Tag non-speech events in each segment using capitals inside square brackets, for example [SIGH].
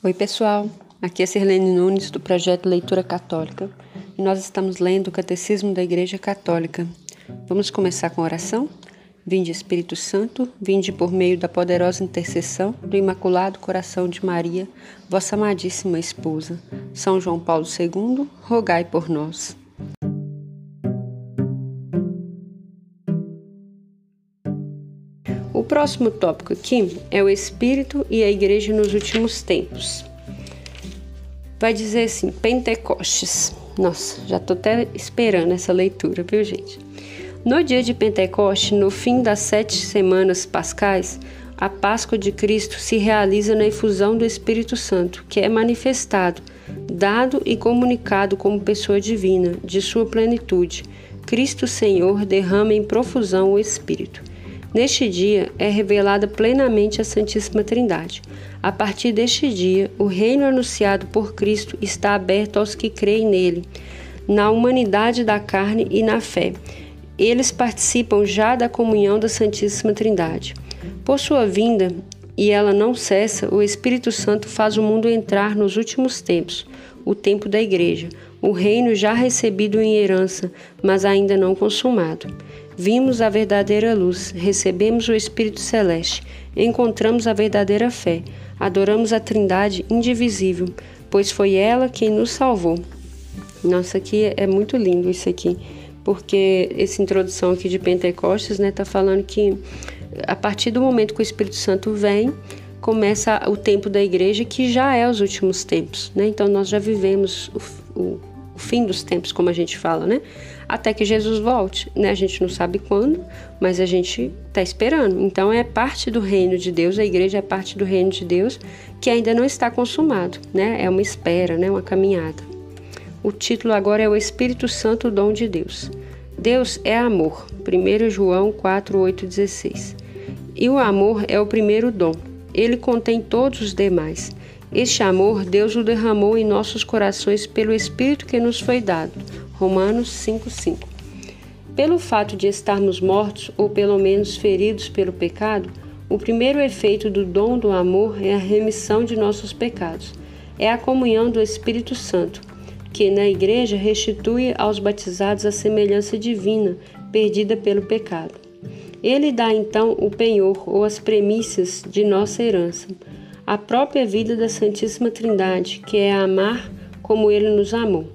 Oi, pessoal. Aqui é Sirlene Nunes do projeto Leitura Católica e nós estamos lendo o Catecismo da Igreja Católica. Vamos começar com a oração? Vinde Espírito Santo, vinde por meio da poderosa intercessão do Imaculado Coração de Maria, vossa amadíssima esposa. São João Paulo II, rogai por nós. Próximo tópico aqui é o Espírito e a Igreja nos últimos tempos. Vai dizer assim: Pentecostes. Nossa, já estou até esperando essa leitura, viu, gente? No dia de Pentecoste, no fim das sete semanas pascais, a Páscoa de Cristo se realiza na efusão do Espírito Santo, que é manifestado, dado e comunicado como pessoa divina, de sua plenitude. Cristo Senhor derrama em profusão o Espírito. Neste dia é revelada plenamente a Santíssima Trindade. A partir deste dia, o reino anunciado por Cristo está aberto aos que creem nele, na humanidade da carne e na fé. Eles participam já da comunhão da Santíssima Trindade. Por sua vinda, e ela não cessa, o Espírito Santo faz o mundo entrar nos últimos tempos, o tempo da Igreja, o reino já recebido em herança, mas ainda não consumado. Vimos a verdadeira luz, recebemos o Espírito Celeste, encontramos a verdadeira fé, adoramos a Trindade indivisível, pois foi ela quem nos salvou. Nossa, aqui é muito lindo isso aqui, porque essa introdução aqui de Pentecostes, né, tá falando que a partir do momento que o Espírito Santo vem, começa o tempo da igreja, que já é os últimos tempos, né? Então nós já vivemos o, o, o fim dos tempos, como a gente fala, né? até que Jesus volte. Né? A gente não sabe quando, mas a gente está esperando. Então é parte do reino de Deus, a igreja é parte do reino de Deus que ainda não está consumado, né? É uma espera, né? Uma caminhada. O título agora é o Espírito Santo, dom de Deus. Deus é amor. 1 João 4, 8, 16. E o amor é o primeiro dom. Ele contém todos os demais. Este amor Deus o derramou em nossos corações pelo Espírito que nos foi dado. Romanos 5:5. Pelo fato de estarmos mortos ou pelo menos feridos pelo pecado, o primeiro efeito do dom do amor é a remissão de nossos pecados. É a comunhão do Espírito Santo, que na igreja restitui aos batizados a semelhança divina perdida pelo pecado. Ele dá então o penhor ou as premissas de nossa herança, a própria vida da Santíssima Trindade, que é amar como ele nos amou.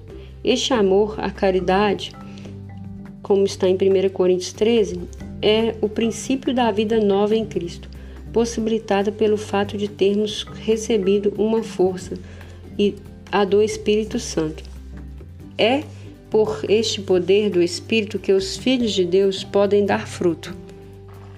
Este amor à caridade, como está em 1 Coríntios 13, é o princípio da vida nova em Cristo, possibilitada pelo fato de termos recebido uma força e a do Espírito Santo. É por este poder do Espírito que os filhos de Deus podem dar fruto.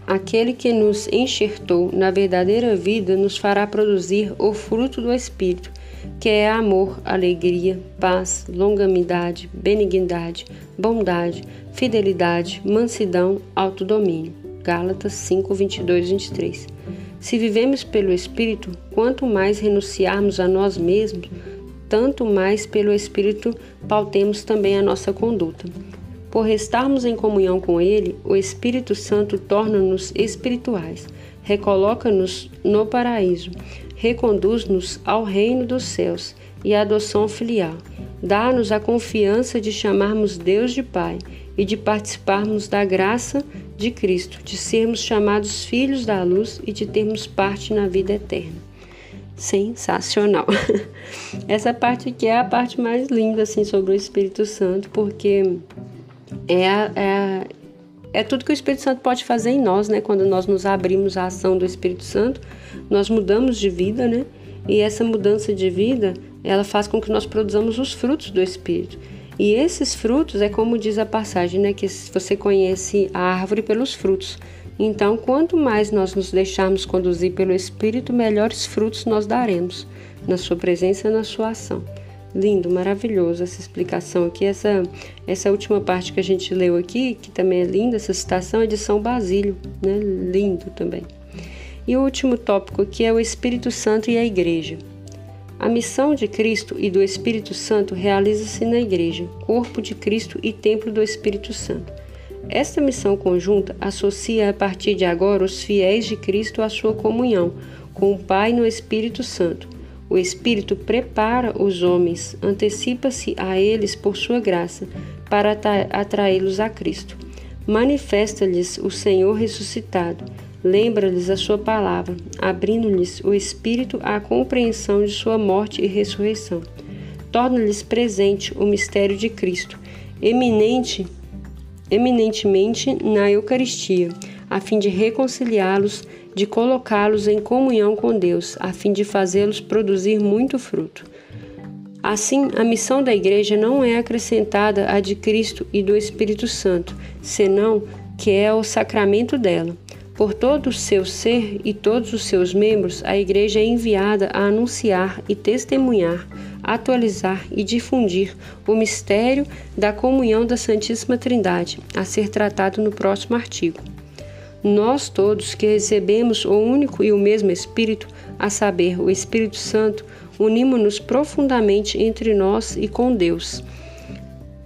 Aquele que nos enxertou na verdadeira vida nos fará produzir o fruto do Espírito, que é amor, alegria, paz, longanimidade, benignidade, bondade, fidelidade, mansidão, autodomínio. Gálatas 5, 22, 23. Se vivemos pelo Espírito, quanto mais renunciarmos a nós mesmos, tanto mais pelo Espírito pautemos também a nossa conduta. Por estarmos em comunhão com Ele, o Espírito Santo torna-nos espirituais, recoloca-nos no paraíso, reconduz-nos ao reino dos céus e à adoção filial. Dá-nos a confiança de chamarmos Deus de Pai e de participarmos da graça de Cristo, de sermos chamados filhos da luz e de termos parte na vida eterna. Sensacional! [LAUGHS] Essa parte aqui é a parte mais linda assim sobre o Espírito Santo, porque é, é, é tudo que o Espírito Santo pode fazer em nós, né? Quando nós nos abrimos à ação do Espírito Santo, nós mudamos de vida, né? E essa mudança de vida, ela faz com que nós produzamos os frutos do Espírito. E esses frutos é como diz a passagem, né? Que você conhece a árvore pelos frutos. Então, quanto mais nós nos deixarmos conduzir pelo Espírito, melhores frutos nós daremos na sua presença na sua ação. Lindo, maravilhoso essa explicação aqui. Essa, essa última parte que a gente leu aqui, que também é linda, essa citação é de São Basílio, né? Lindo também. E o último tópico aqui é o Espírito Santo e a Igreja. A missão de Cristo e do Espírito Santo realiza-se na Igreja, corpo de Cristo e templo do Espírito Santo. Esta missão conjunta associa a partir de agora os fiéis de Cristo à sua comunhão com o Pai no Espírito Santo O Espírito prepara os homens, antecipa-se a eles por sua graça, para atraí-los a Cristo. Manifesta-lhes o Senhor ressuscitado, lembra-lhes a sua palavra, abrindo-lhes o Espírito à compreensão de sua morte e ressurreição. Torna-lhes presente o mistério de Cristo, eminente, eminentemente na Eucaristia, a fim de reconciliá-los de colocá-los em comunhão com Deus, a fim de fazê-los produzir muito fruto. Assim, a missão da Igreja não é acrescentada à de Cristo e do Espírito Santo, senão que é o sacramento dela. Por todo o seu ser e todos os seus membros, a Igreja é enviada a anunciar e testemunhar, atualizar e difundir o mistério da comunhão da Santíssima Trindade, a ser tratado no próximo artigo nós todos que recebemos o único e o mesmo Espírito, a saber, o Espírito Santo, unimos-nos profundamente entre nós e com Deus.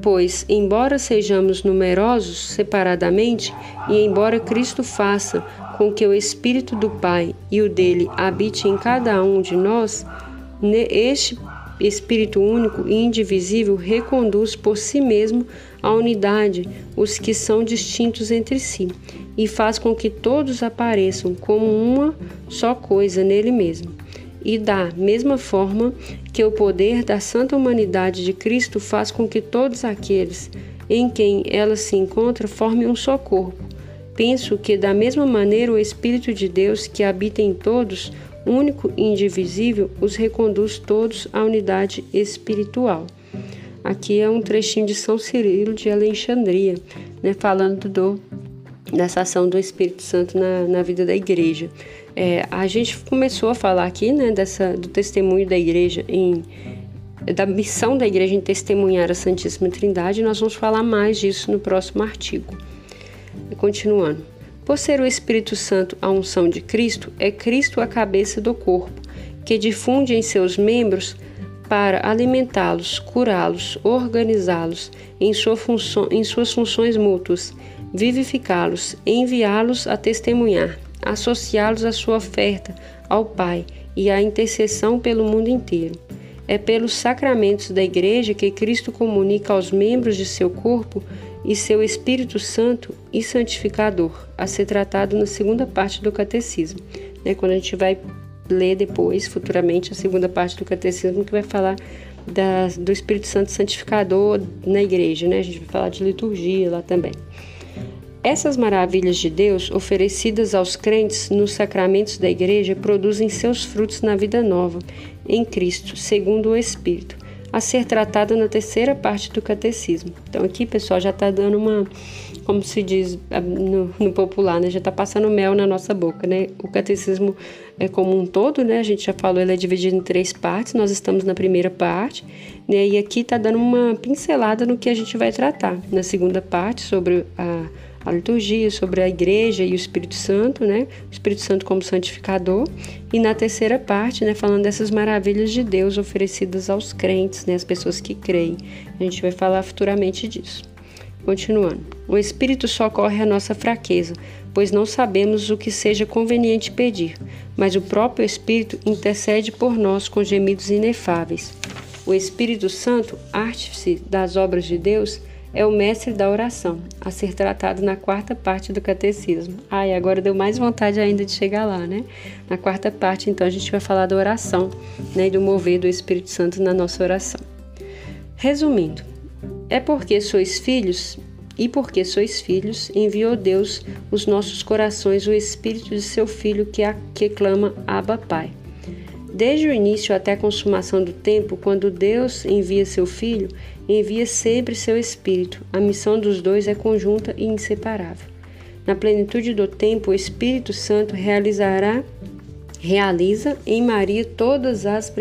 Pois, embora sejamos numerosos separadamente, e embora Cristo faça com que o Espírito do Pai e o dele habite em cada um de nós, este Espírito único e indivisível reconduz por si mesmo à unidade os que são distintos entre si e faz com que todos apareçam como uma só coisa nele mesmo. E da mesma forma que o poder da santa humanidade de Cristo faz com que todos aqueles em quem ela se encontra formem um só corpo. Penso que, da mesma maneira, o Espírito de Deus que habita em todos, único e indivisível, os reconduz todos à unidade espiritual. Aqui é um trechinho de São Cirilo de Alexandria, né, falando do dessa ação do Espírito Santo na, na vida da igreja. É, a gente começou a falar aqui né, dessa, do testemunho da igreja em da missão da igreja em testemunhar a Santíssima Trindade, nós vamos falar mais disso no próximo artigo. Continuando. Por ser o Espírito Santo a unção de Cristo, é Cristo a cabeça do corpo, que difunde em seus membros para alimentá-los, curá-los, organizá-los em, sua em suas funções mútuas vivificá-los, enviá-los a testemunhar, associá-los à sua oferta ao Pai e à intercessão pelo mundo inteiro. É pelos sacramentos da Igreja que Cristo comunica aos membros de seu corpo e seu Espírito Santo e Santificador, a ser tratado na segunda parte do Catecismo. Né? Quando a gente vai ler depois, futuramente, a segunda parte do Catecismo, que vai falar da, do Espírito Santo Santificador na Igreja. Né? A gente vai falar de liturgia lá também. Essas maravilhas de Deus, oferecidas aos crentes nos sacramentos da Igreja, produzem seus frutos na vida nova, em Cristo, segundo o Espírito, a ser tratada na terceira parte do Catecismo. Então, aqui, pessoal, já está dando uma, como se diz no, no popular, né? Já está passando mel na nossa boca, né? O Catecismo é como um todo, né? A gente já falou, ele é dividido em três partes, nós estamos na primeira parte, né? E aqui está dando uma pincelada no que a gente vai tratar. Na segunda parte, sobre a a liturgia, sobre a igreja e o Espírito Santo, né? O Espírito Santo como santificador. E na terceira parte, né, falando dessas maravilhas de Deus oferecidas aos crentes, né, as pessoas que creem. A gente vai falar futuramente disso. Continuando. O Espírito socorre a nossa fraqueza, pois não sabemos o que seja conveniente pedir, mas o próprio Espírito intercede por nós com gemidos inefáveis. O Espírito Santo, artífice das obras de Deus, é o mestre da oração, a ser tratado na quarta parte do catecismo. Ah, e agora deu mais vontade ainda de chegar lá, né? Na quarta parte, então, a gente vai falar da oração, né, e do mover do Espírito Santo na nossa oração. Resumindo, é porque sois filhos e porque sois filhos, enviou Deus os nossos corações o Espírito de seu Filho que, a, que clama Abba Pai. Desde o início até a consumação do tempo, quando Deus envia seu Filho, envia sempre seu Espírito. A missão dos dois é conjunta e inseparável. Na plenitude do tempo, o Espírito Santo realizará realiza em Maria todas as,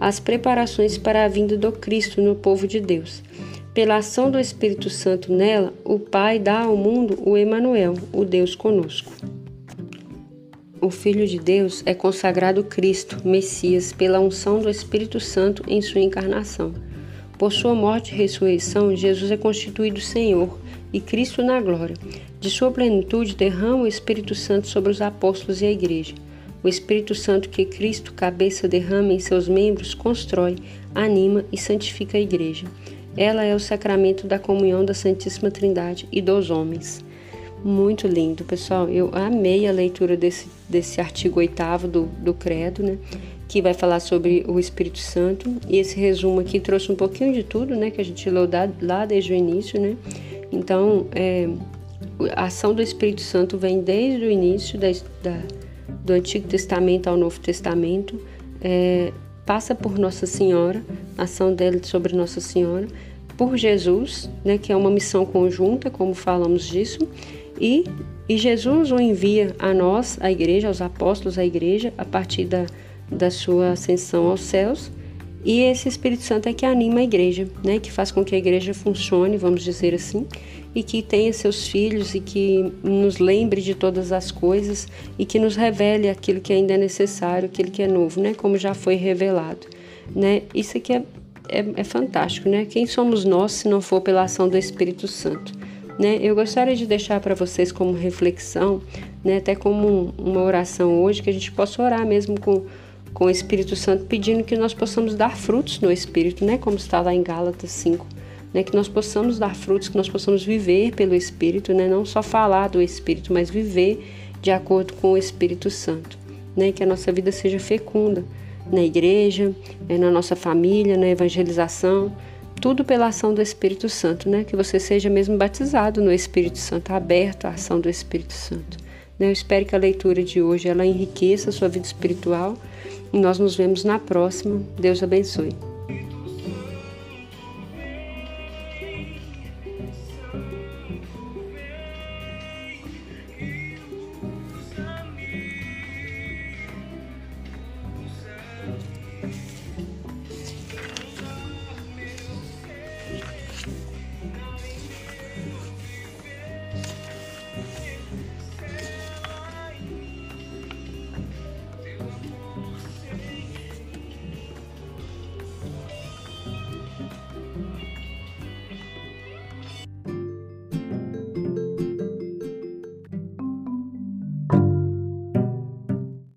as preparações para a vinda do Cristo no povo de Deus. Pela ação do Espírito Santo nela, o Pai dá ao mundo o Emanuel, o Deus conosco. O Filho de Deus é consagrado Cristo, Messias, pela unção do Espírito Santo em sua encarnação. Por sua morte e ressurreição, Jesus é constituído Senhor e Cristo na glória. De sua plenitude derrama o Espírito Santo sobre os apóstolos e a igreja. O Espírito Santo que Cristo, cabeça, derrama em seus membros, constrói, anima e santifica a igreja. Ela é o sacramento da comunhão da Santíssima Trindade e dos homens. Muito lindo, pessoal. Eu amei a leitura desse, desse artigo oitavo do, do Credo, né? Que vai falar sobre o Espírito Santo. E esse resumo aqui trouxe um pouquinho de tudo, né? Que a gente leu lá desde o início, né? Então, é, a ação do Espírito Santo vem desde o início da, da, do Antigo Testamento ao Novo Testamento. É, passa por Nossa Senhora, a ação dela sobre Nossa Senhora, por Jesus, né, que é uma missão conjunta, como falamos disso, e, e Jesus o envia a nós, a igreja, aos apóstolos, a igreja, a partir da, da sua ascensão aos céus, e esse Espírito Santo é que anima a igreja, né, que faz com que a igreja funcione, vamos dizer assim, e que tenha seus filhos e que nos lembre de todas as coisas e que nos revele aquilo que ainda é necessário, aquilo que é novo, né? Como já foi revelado, né? Isso aqui é, é, é fantástico, né? Quem somos nós se não for pela ação do Espírito Santo? Né? Eu gostaria de deixar para vocês como reflexão, né? até como uma oração hoje, que a gente possa orar mesmo com, com o Espírito Santo, pedindo que nós possamos dar frutos no Espírito, né? como está lá em Gálatas 5 né, que nós possamos dar frutos, que nós possamos viver pelo Espírito, né, não só falar do Espírito, mas viver de acordo com o Espírito Santo, né, que a nossa vida seja fecunda na igreja, né, na nossa família, na evangelização, tudo pela ação do Espírito Santo, né, que você seja mesmo batizado no Espírito Santo, aberto à ação do Espírito Santo. Né. Eu espero que a leitura de hoje ela enriqueça a sua vida espiritual nós nos vemos na próxima. Deus abençoe.